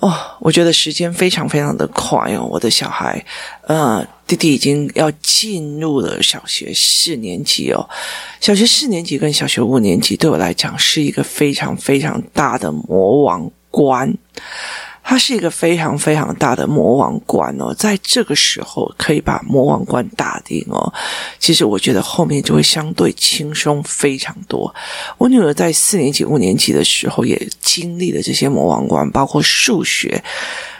哦，我觉得时间非常非常的快哦。我的小孩，呃，弟弟已经要进入了小学四年级哦。小学四年级跟小学五年级对我来讲是一个非常非常大的魔王关。它是一个非常非常大的魔王关哦，在这个时候可以把魔王关打定哦，其实我觉得后面就会相对轻松非常多。我女儿在四年级、五年级的时候也经历了这些魔王关，包括数学。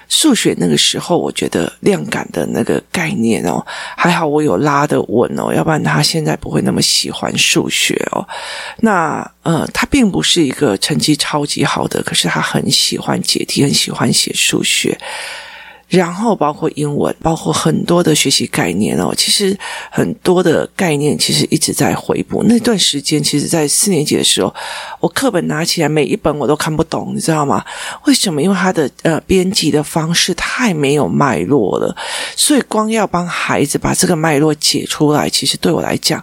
数学那个时候，我觉得量感的那个概念哦，还好我有拉的稳哦，要不然他现在不会那么喜欢数学哦。那呃，他并不是一个成绩超级好的，可是他很喜欢解题，很喜欢写数学。然后包括英文，包括很多的学习概念哦。其实很多的概念其实一直在回补。那段时间，其实在四年级的时候，我课本拿起来每一本我都看不懂，你知道吗？为什么？因为它的呃编辑的方式太没有脉络了，所以光要帮孩子把这个脉络解出来，其实对我来讲。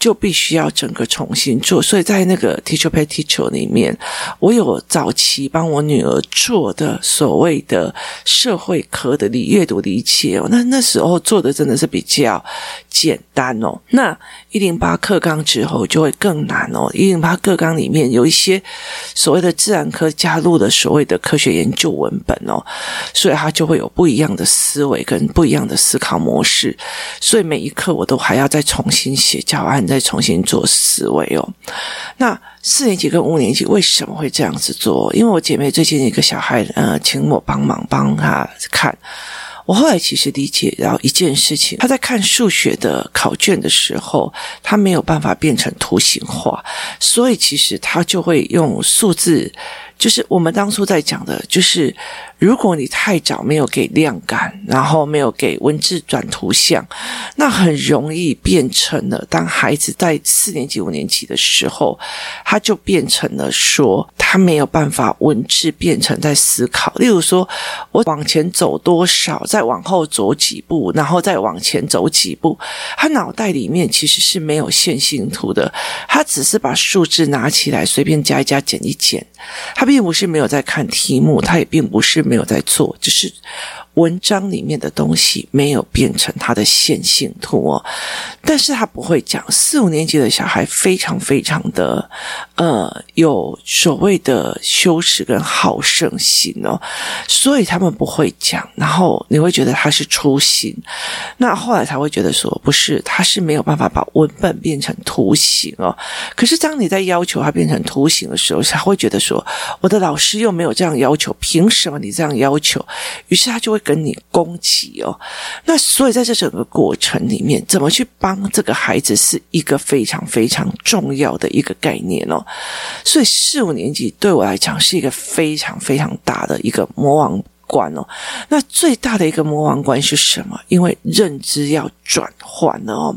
就必须要整个重新做，所以在那个 Teacher Pay Teacher 里面，我有早期帮我女儿做的所谓的社会科的理阅读理解哦，那那时候做的真的是比较简单哦。那一零八课纲之后就会更难哦，一零八课纲里面有一些所谓的自然科加入了所谓的科学研究文本哦，所以它就会有不一样的思维跟不一样的思考模式，所以每一课我都还要再重新写教案。再重新做思维哦。那四年级跟五年级为什么会这样子做？因为我姐妹最近一个小孩，呃，请我帮忙帮他看。我后来其实理解到一件事情，他在看数学的考卷的时候，他没有办法变成图形化，所以其实他就会用数字。就是我们当初在讲的，就是如果你太早没有给量感，然后没有给文字转图像，那很容易变成了当孩子在四年级、五年级的时候，他就变成了说他没有办法文字变成在思考。例如说，我往前走多少，再往后走几步，然后再往前走几步，他脑袋里面其实是没有线性图的，他只是把数字拿起来随便加一加、减一减，他。并不是没有在看题目，他也并不是没有在做，只是。文章里面的东西没有变成他的线性图哦，但是他不会讲。四五年级的小孩非常非常的呃有所谓的羞耻跟好胜心哦，所以他们不会讲。然后你会觉得他是粗心，那后来才会觉得说不是，他是没有办法把文本变成图形哦。可是当你在要求他变成图形的时候，他会觉得说我的老师又没有这样要求，凭什么你这样要求？于是他就会。跟你攻击哦，那所以在这整个过程里面，怎么去帮这个孩子是一个非常非常重要的一个概念哦。所以四五年级对我来讲是一个非常非常大的一个魔王关哦。那最大的一个魔王关是什么？因为认知要转换了哦。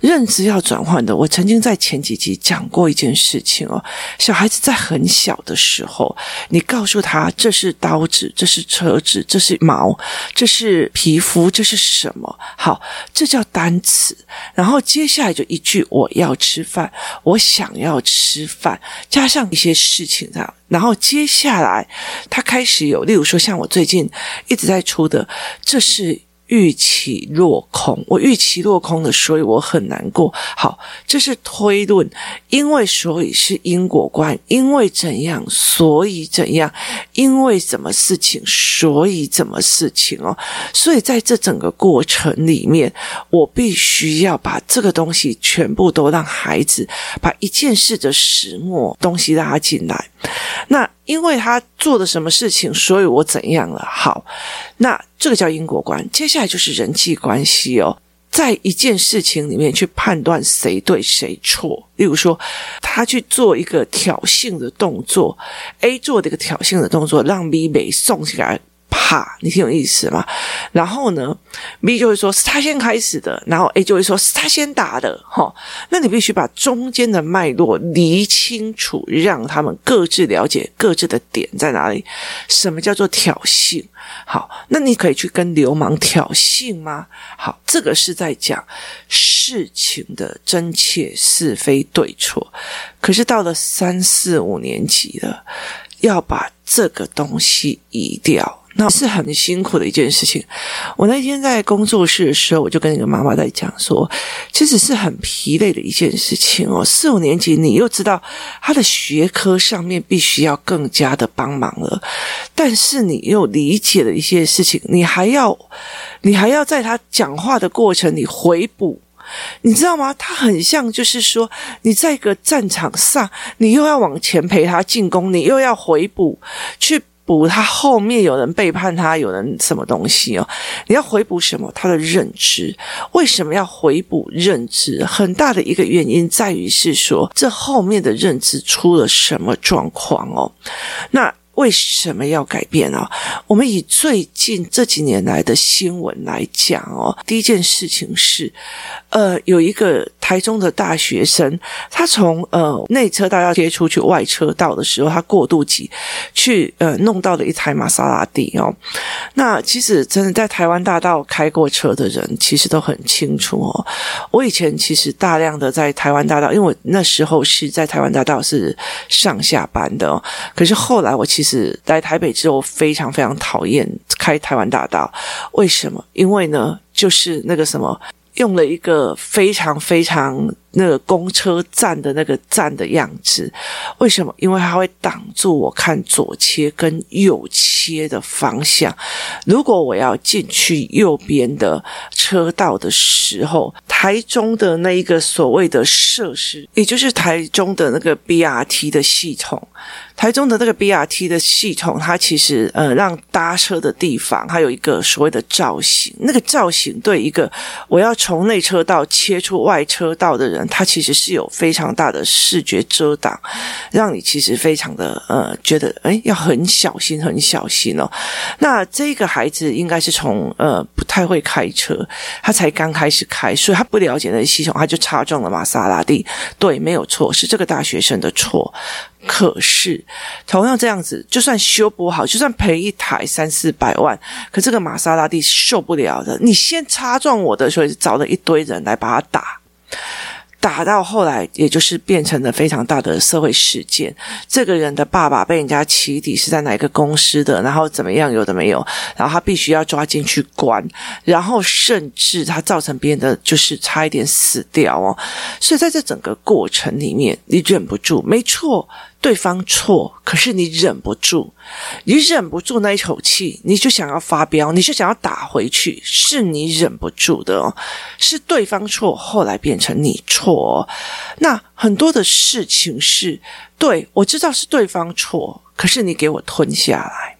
认知要转换的，我曾经在前几集讲过一件事情哦。小孩子在很小的时候，你告诉他这是刀子，这是车子，这是毛，这是皮肤，这是什么？好，这叫单词。然后接下来就一句：我要吃饭，我想要吃饭，加上一些事情这样。然后接下来他开始有，例如说像我最近一直在出的，这是。预期落空，我预期落空了，所以我很难过。好，这是推论，因为所以是因果观，因为怎样，所以怎样，因为什么事情，所以怎么事情哦。所以在这整个过程里面，我必须要把这个东西全部都让孩子把一件事的始末东西拉进来。那因为他做的什么事情，所以我怎样了？好，那这个叫因果观。接下来就是人际关系哦。在一件事情里面去判断谁对谁错。例如说，他去做一个挑衅的动作，A 做的一个挑衅的动作，让 B 被送起来。怕，你挺有意思嘛？然后呢，B 就会说是他先开始的，然后 A 就会说是他先打的，齁。那你必须把中间的脉络理清楚，让他们各自了解各自的点在哪里。什么叫做挑衅？好，那你可以去跟流氓挑衅吗？好，这个是在讲事情的真切是非对错。可是到了三四五年级了，要把这个东西移掉。那是很辛苦的一件事情。我那天在工作室的时候，我就跟一个妈妈在讲说，其实是很疲累的一件事情哦。四五年级，你又知道他的学科上面必须要更加的帮忙了，但是你又理解了一些事情，你还要，你还要在他讲话的过程里回补，你知道吗？他很像就是说，你在一个战场上，你又要往前陪他进攻，你又要回补去。补他后面有人背叛他，有人什么东西哦？你要回补什么？他的认知。为什么要回补认知？很大的一个原因在于是说，这后面的认知出了什么状况哦？那。为什么要改变啊？我们以最近这几年来的新闻来讲哦，第一件事情是，呃，有一个台中的大学生，他从呃内车道要接出去外车道的时候，他过度挤，去呃弄到了一台玛莎拉蒂哦。那其实真的在台湾大道开过车的人，其实都很清楚哦。我以前其实大量的在台湾大道，因为我那时候是在台湾大道是上下班的哦，可是后来我其。是来台北之后，非常非常讨厌开台湾大道。为什么？因为呢，就是那个什么，用了一个非常非常那个公车站的那个站的样子。为什么？因为它会挡住我看左切跟右切的方向。如果我要进去右边的车道的时候，台中的那一个所谓的设施，也就是台中的那个 BRT 的系统。台中的那个 BRT 的系统，它其实呃让搭车的地方，还有一个所谓的造型。那个造型对一个我要从内车道切出外车道的人，他其实是有非常大的视觉遮挡，让你其实非常的呃觉得诶要很小心很小心哦。那这个孩子应该是从呃不太会开车，他才刚开始开，所以他不了解那个系统，他就擦撞了玛莎拉蒂。对，没有错，是这个大学生的错。可是，同样这样子，就算修不好，就算赔一台三四百万，可这个玛莎拉蒂受不了的。你先擦撞我的，所以找了一堆人来把他打。打到后来，也就是变成了非常大的社会事件。这个人的爸爸被人家起底是在哪个公司的，然后怎么样，有的没有，然后他必须要抓进去关，然后甚至他造成别人的就是差一点死掉哦。所以在这整个过程里面，你忍不住，没错。对方错，可是你忍不住，你忍不住那一口气，你就想要发飙，你就想要打回去，是你忍不住的哦，是对方错，后来变成你错。那很多的事情是，对，我知道是对方错，可是你给我吞下来。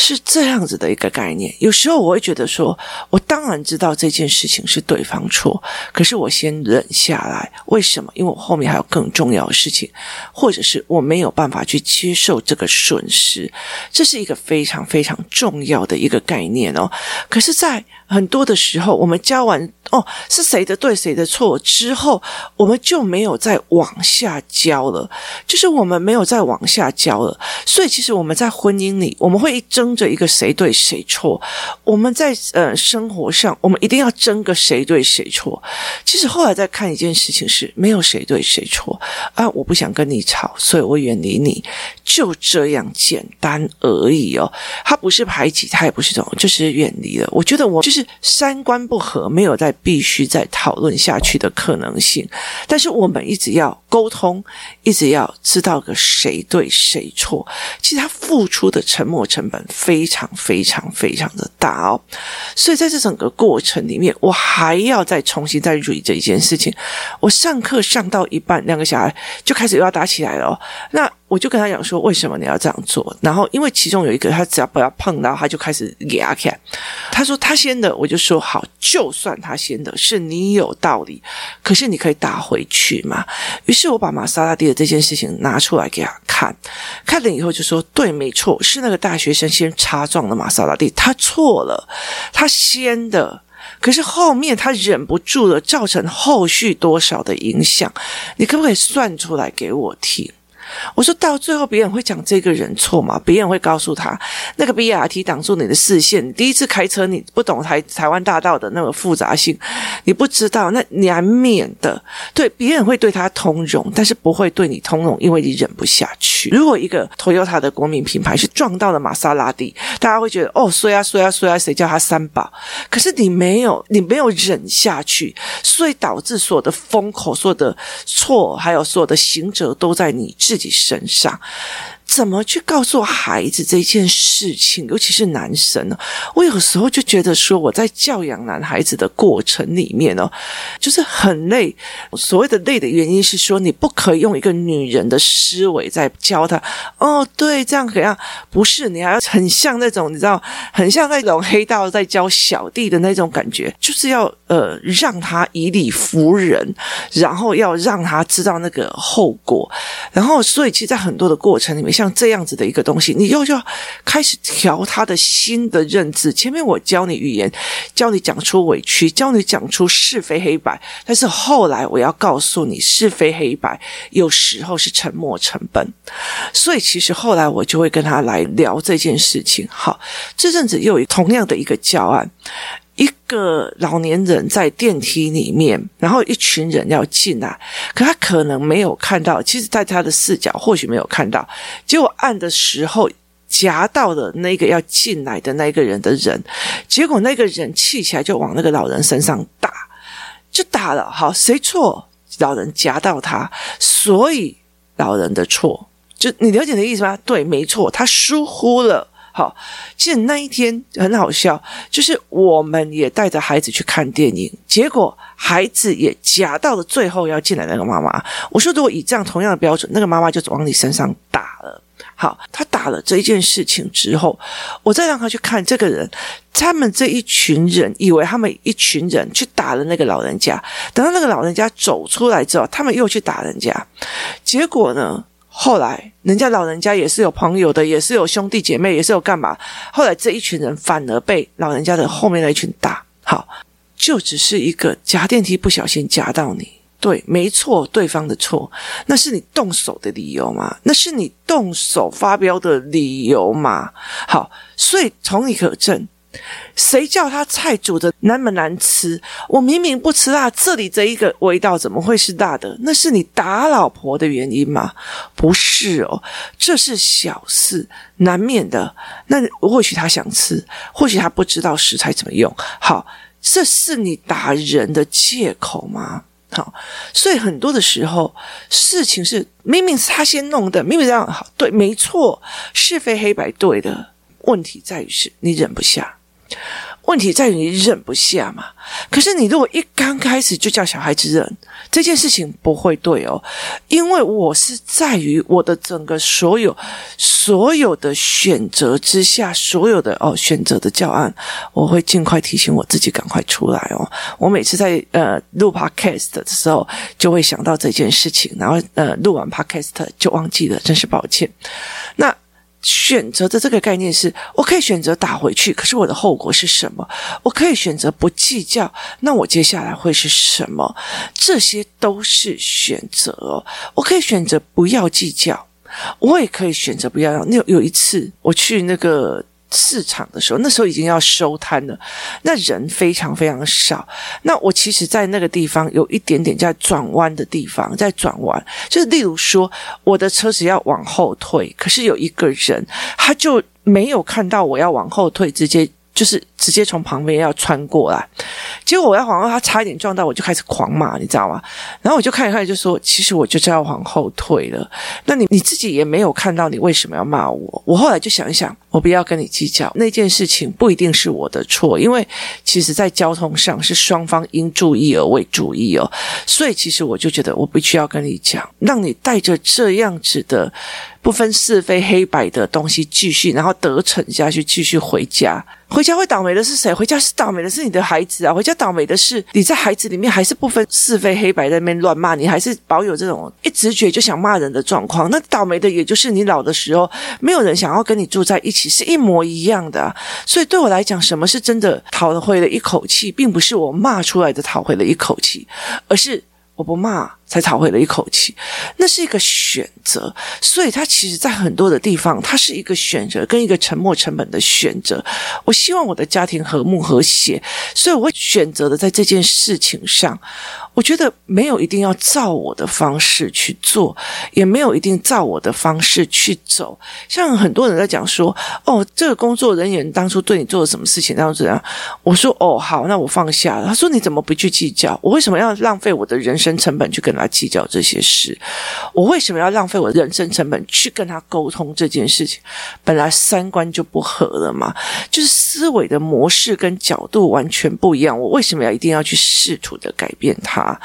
是这样子的一个概念。有时候我会觉得说，我当然知道这件事情是对方错，可是我先忍下来。为什么？因为我后面还有更重要的事情，或者是我没有办法去接受这个损失。这是一个非常非常重要的一个概念哦。可是，在很多的时候，我们交完哦，是谁的对谁的错之后，我们就没有再往下交了，就是我们没有再往下交了。所以，其实我们在婚姻里，我们会争着一个谁对谁错。我们在呃生活上，我们一定要争个谁对谁错。其实后来再看一件事情是，没有谁对谁错啊，我不想跟你吵，所以我远离你，就这样简单而已哦。他不是排挤，他也不是这种，就是远离了。我觉得我就是。三观不合，没有再必须再讨论下去的可能性。但是我们一直要沟通，一直要知道个谁对谁错。其实他付出的沉默成本非常非常非常的大哦。所以在这整个过程里面，我还要再重新再捋这一件事情。我上课上到一半，两个小孩就开始又要打起来了哦。那我就跟他讲说，为什么你要这样做？然后因为其中有一个，他只要不要碰到，他就开始给他看。他说他先的，我就说好，就算他先的，是你有道理，可是你可以打回去嘛。于是我把玛莎拉蒂的这件事情拿出来给他看，看了以后就说，对，没错，是那个大学生先擦撞了玛莎拉蒂，他错了，他先的。可是后面他忍不住了，造成后续多少的影响？你可不可以算出来给我听？我说到最后，别人会讲这个人错吗？别人会告诉他，那个 BRT 挡住你的视线。第一次开车，你不懂台台湾大道的那个复杂性，你不知道，那难免的。对，别人会对他通融，但是不会对你通融，因为你忍不下去。如果一个 Toyota 的国民品牌是撞到了玛莎拉蒂，大家会觉得哦，衰啊衰啊衰啊，谁叫他三宝？可是你没有，你没有忍下去，所以导致所有的风口、所有的错，还有所有的行者都在你自自己身上。怎么去告诉孩子这件事情？尤其是男生呢？我有时候就觉得说，我在教养男孩子的过程里面哦，就是很累。所谓的累的原因是说，你不可以用一个女人的思维在教他。哦，对，这样怎样？不是，你还要很像那种，你知道，很像那种黑道在教小弟的那种感觉，就是要呃让他以理服人，然后要让他知道那个后果。然后，所以其实，在很多的过程里面。像这样子的一个东西，你又要开始调他的新的认知。前面我教你语言，教你讲出委屈，教你讲出是非黑白。但是后来我要告诉你，是非黑白有时候是沉默成本。所以其实后来我就会跟他来聊这件事情。好，这阵子又有同样的一个教案。一个老年人在电梯里面，然后一群人要进来，可他可能没有看到，其实在他的视角或许没有看到，结果按的时候夹到了那个要进来的那个人的人，结果那个人气起来就往那个老人身上打，就打了。好，谁错？老人夹到他，所以老人的错。就你了解的意思吗？对，没错，他疏忽了。好，其实那一天很好笑，就是我们也带着孩子去看电影，结果孩子也夹到了最后要进来那个妈妈。我说，如果以这样同样的标准，那个妈妈就往你身上打了。好，他打了这一件事情之后，我再让他去看这个人，他们这一群人以为他们一群人去打了那个老人家，等到那个老人家走出来之后，他们又去打人家，结果呢？后来，人家老人家也是有朋友的，也是有兄弟姐妹，也是有干嘛。后来这一群人反而被老人家的后面那一群打。好，就只是一个夹电梯不小心夹到你，对，没错，对方的错，那是你动手的理由吗？那是你动手发飙的理由吗？好，所以从你可证。谁叫他菜煮的那么难吃？我明明不吃辣，这里这一个味道怎么会是辣的？那是你打老婆的原因吗？不是哦，这是小事，难免的。那或许他想吃，或许他不知道食材怎么用。好，这是你打人的借口吗？好，所以很多的时候，事情是明明是他先弄的，明明这样好，对，没错，是非黑白对的。问题在于是你忍不下。问题在于你忍不下嘛？可是你如果一刚开始就叫小孩子忍，这件事情不会对哦。因为我是在于我的整个所有所有的选择之下，所有的哦选择的教案，我会尽快提醒我自己赶快出来哦。我每次在呃录 podcast 的时候，就会想到这件事情，然后呃录完 podcast 就忘记了，真是抱歉。那。选择的这个概念是，我可以选择打回去，可是我的后果是什么？我可以选择不计较，那我接下来会是什么？这些都是选择。我可以选择不要计较，我也可以选择不要让。那有，有一次我去那个。市场的时候，那时候已经要收摊了，那人非常非常少。那我其实，在那个地方有一点点在转弯的地方，在转弯，就是例如说，我的车子要往后退，可是有一个人，他就没有看到我要往后退，直接就是直接从旁边要穿过来，结果我要往后，他差一点撞到，我就开始狂骂，你知道吗？然后我就看一看，就说：“其实我就是要往后退了。”那你你自己也没有看到你为什么要骂我？我后来就想一想，我不要跟你计较那件事情，不一定是我的错，因为其实在交通上是双方应注意而未注意哦。所以其实我就觉得我必须要跟你讲，让你带着这样子的。不分是非黑白的东西，继续然后得逞下去，继续回家。回家会倒霉倒霉的是谁？回家是倒霉的是你的孩子啊！回家倒霉的是你在孩子里面还是不分是非黑白在那边乱骂，你还是保有这种一直觉就想骂人的状况。那倒霉的也就是你老的时候，没有人想要跟你住在一起，是一模一样的。所以对我来讲，什么是真的讨回了一口气，并不是我骂出来的讨回了一口气，而是我不骂。才讨回了一口气，那是一个选择，所以他其实，在很多的地方，它是一个选择跟一个沉没成本的选择。我希望我的家庭和睦和谐，所以我选择的在这件事情上，我觉得没有一定要照我的方式去做，也没有一定照我的方式去走。像很多人在讲说，哦，这个工作人员当初对你做了什么事情，然后怎样？我说，哦，好，那我放下了。他说，你怎么不去计较？我为什么要浪费我的人生成本去跟？来计较这些事，我为什么要浪费我的人生成本去跟他沟通这件事情？本来三观就不合了嘛，就是思维的模式跟角度完全不一样。我为什么要一定要去试图的改变他？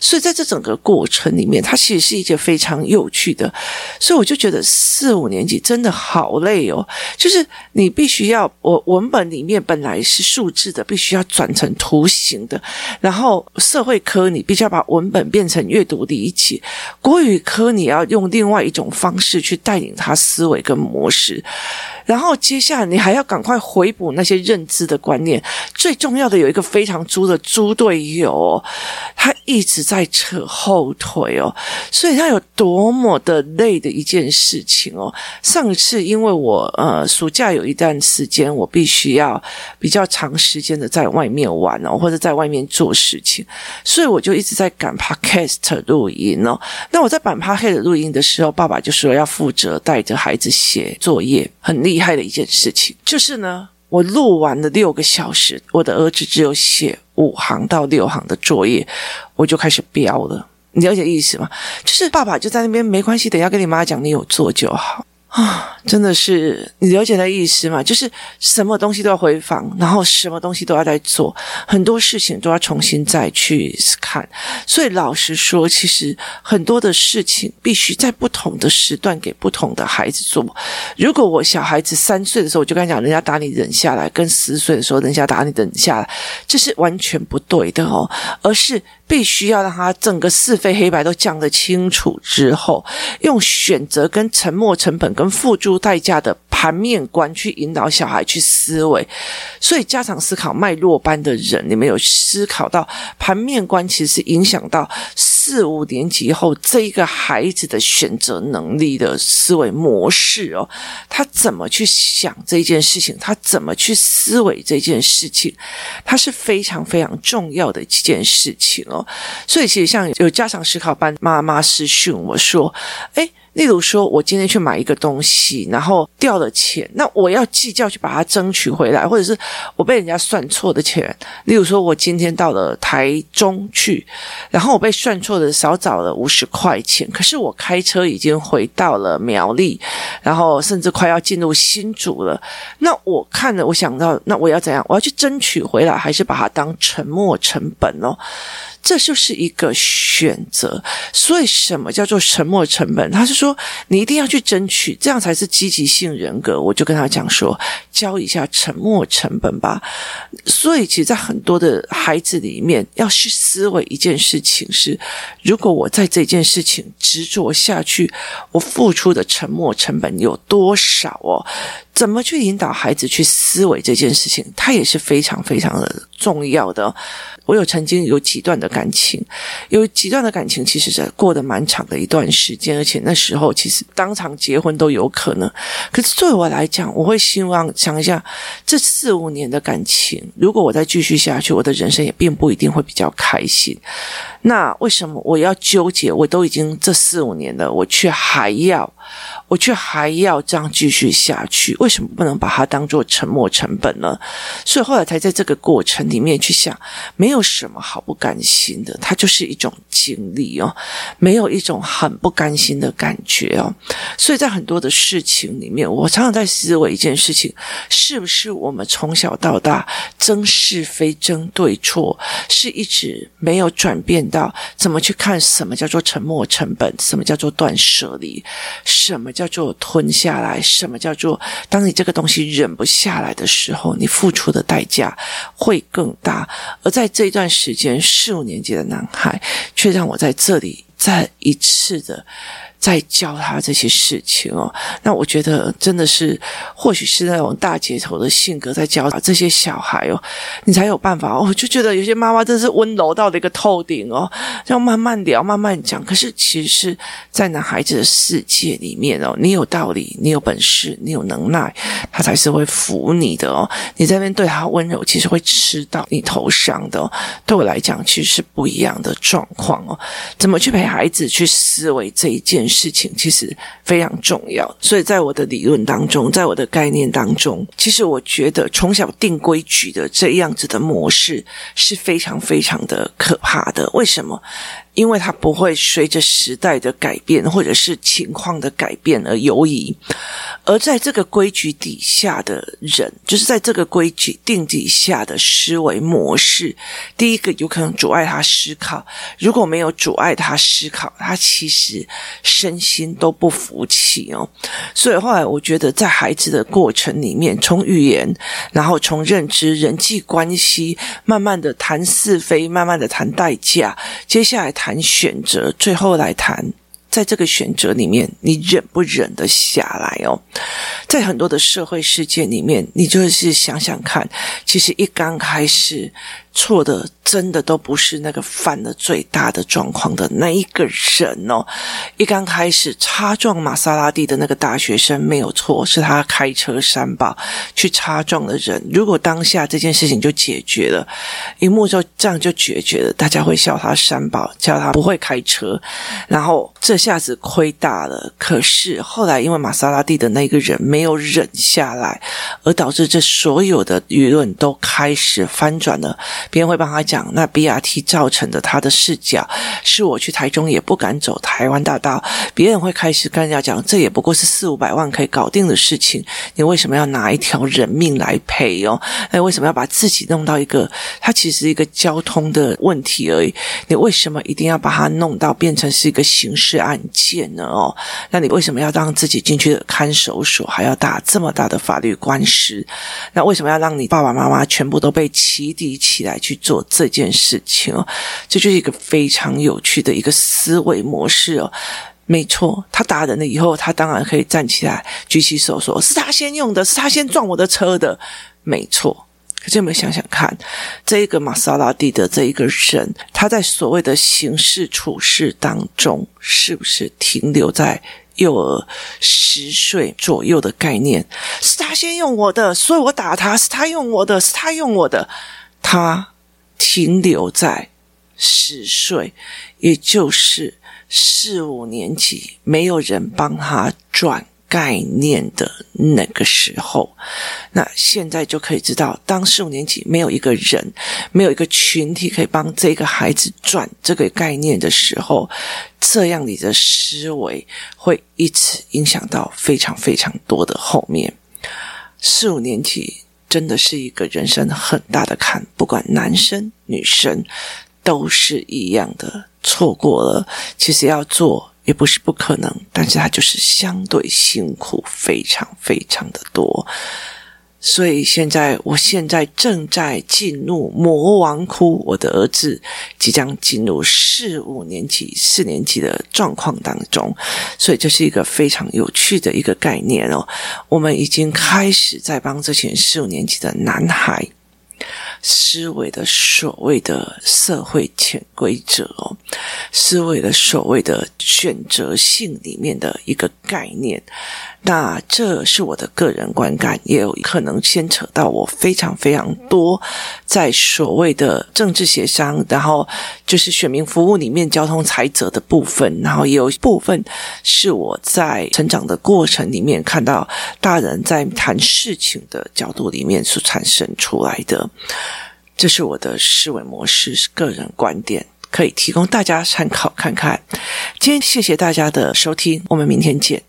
所以在这整个过程里面，它其实是一件非常有趣的。所以我就觉得四五年级真的好累哦，就是你必须要我文本里面本来是数字的，必须要转成图形的，然后社会科你必须要把文本变成越阅读理解，国语科你要用另外一种方式去带领他思维跟模式。然后接下来你还要赶快回补那些认知的观念，最重要的有一个非常猪的猪队友哦，他一直在扯后腿哦，所以他有多么的累的一件事情哦。上次因为我呃暑假有一段时间我必须要比较长时间的在外面玩哦，或者在外面做事情，所以我就一直在赶 Podcast 录音哦。那我在赶 Podcast 录音的时候，爸爸就说要负责带着孩子写作业，很厉厉。害的一件事情就是呢，我录完了六个小时，我的儿子只有写五行到六行的作业，我就开始飙了。你了解意思吗？就是爸爸就在那边，没关系，等一下跟你妈讲，你有做就好。啊，真的是你了解的意思吗？就是什么东西都要回访，然后什么东西都要再做，很多事情都要重新再去看。所以老实说，其实很多的事情必须在不同的时段给不同的孩子做。如果我小孩子三岁的时候，我就跟他讲，人家打你忍下来；跟十岁的时候，人家打你忍下来，这是完全不对的哦，而是。必须要让他整个是非黑白都讲得清楚之后，用选择跟沉默成本跟付诸代价的盘面观去引导小孩去思维。所以家长思考脉络班的人，你们有思考到盘面观其实影响到四五年级后这一个孩子的选择能力的思维模式哦，他怎么去想这件事情，他怎么去思维这件事情，他是非常非常重要的一件事情哦。所以，其实像有家长思考班妈妈私讯我说：“诶。”例如说，我今天去买一个东西，然后掉了钱，那我要计较去把它争取回来，或者是我被人家算错的钱。例如说，我今天到了台中去，然后我被算错的少找了五十块钱，可是我开车已经回到了苗栗，然后甚至快要进入新竹了。那我看了，我想到，那我要怎样？我要去争取回来，还是把它当沉没成本哦？这就是一个选择，所以什么叫做沉没成本？他是说你一定要去争取，这样才是积极性人格。我就跟他讲说，教一下沉没成本吧。所以，其实，在很多的孩子里面，要去思维一件事情是：如果我在这件事情执着下去，我付出的沉没成本有多少哦？怎么去引导孩子去思维这件事情，它也是非常非常的重要的。我有曾经有几段的感情，有几段的感情，其实是过得蛮长的一段时间，而且那时候其实当场结婚都有可能。可是对我来讲，我会希望想一下，这四五年的感情，如果我再继续下去，我的人生也并不一定会比较开心。那为什么我要纠结？我都已经这四五年了，我却还要，我却还要这样继续下去？为什么不能把它当做沉没成本呢？所以后来才在这个过程里面去想，没有什么好不甘心的，它就是一种经历哦，没有一种很不甘心的感觉哦。所以在很多的事情里面，我常常在思维一件事情：是不是我们从小到大争是非、争对错，是一直没有转变？到怎么去看什么叫做沉没成本？什么叫做断舍离？什么叫做吞下来？什么叫做当你这个东西忍不下来的时候，你付出的代价会更大？而在这一段时间，四五年级的男孩却让我在这里在一次的。在教他这些事情哦，那我觉得真的是，或许是那种大姐头的性格在教他这些小孩哦，你才有办法哦。就觉得有些妈妈真是温柔到了一个透顶哦，要慢慢聊，慢慢讲。可是其实在男孩子的世界里面哦，你有道理，你有本事，你有能耐，他才是会服你的哦。你在那边对他温柔，其实会吃到你头上的哦。对我来讲，其实是不一样的状况哦。怎么去陪孩子去思维这一件事情其实非常重要，所以在我的理论当中，在我的概念当中，其实我觉得从小定规矩的这样子的模式是非常非常的可怕的。为什么？因为它不会随着时代的改变或者是情况的改变而游移，而在这个规矩底下的人，就是在这个规矩定底下的思维模式，第一个有可能阻碍他思考。如果没有阻碍他思考，他其实身心都不服气哦。所以后来我觉得，在孩子的过程里面，从语言，然后从认知、人际关系，慢慢的谈是非，慢慢的谈代价，接下来。谈选择，最后来谈，在这个选择里面，你忍不忍得下来哦？在很多的社会事件里面，你就是想想看，其实一刚开始。错的真的都不是那个犯了最大的状况的那一个人哦。一刚开始擦撞玛莎拉蒂的那个大学生没有错，是他开车三宝去擦撞的人。如果当下这件事情就解决了，一幕就这样就解决了，大家会笑他三宝，叫他不会开车。然后这下子亏大了。可是后来因为玛莎拉蒂的那个人没有忍下来，而导致这所有的舆论都开始翻转了。别人会帮他讲，那 BRT 造成的他的视角，是我去台中也不敢走台湾大道。别人会开始跟人家讲，这也不过是四五百万可以搞定的事情，你为什么要拿一条人命来赔哦？那为什么要把自己弄到一个，它其实一个交通的问题而已？你为什么一定要把它弄到变成是一个刑事案件呢？哦，那你为什么要让自己进去看守所还要打这么大的法律官司？那为什么要让你爸爸妈妈全部都被起底起来？来去做这件事情哦，这就是一个非常有趣的一个思维模式哦。没错，他打人了以后，他当然可以站起来举起手说：“是他先用的，是他先撞我的车的。”没错，可是有没有想想看，这一个玛莎拉蒂的这一个人，他在所谓的刑事处事当中，是不是停留在幼儿十岁左右的概念？是他先用我的，所以我打他，是他用我的，是他用我的。他停留在十岁，也就是四五年级，没有人帮他转概念的那个时候。那现在就可以知道，当四五年级没有一个人，没有一个群体可以帮这个孩子转这个概念的时候，这样你的思维会一直影响到非常非常多的后面。四五年级。真的是一个人生很大的坎，不管男生女生都是一样的。错过了，其实要做也不是不可能，但是它就是相对辛苦，非常非常的多。所以现在，我现在正在进入魔王窟，我的儿子即将进入四五年级、四年级的状况当中，所以这是一个非常有趣的一个概念哦。我们已经开始在帮这群四五年级的男孩思维的所谓的社会潜规则哦，思维的所谓的选择性里面的一个概念。那这是我的个人观感，也有可能牵扯到我非常非常多在所谓的政治协商，然后就是选民服务里面交通裁责的部分，然后也有部分是我在成长的过程里面看到大人在谈事情的角度里面所产生出来的。这是我的思维模式，是个人观点，可以提供大家参考看看。今天谢谢大家的收听，我们明天见。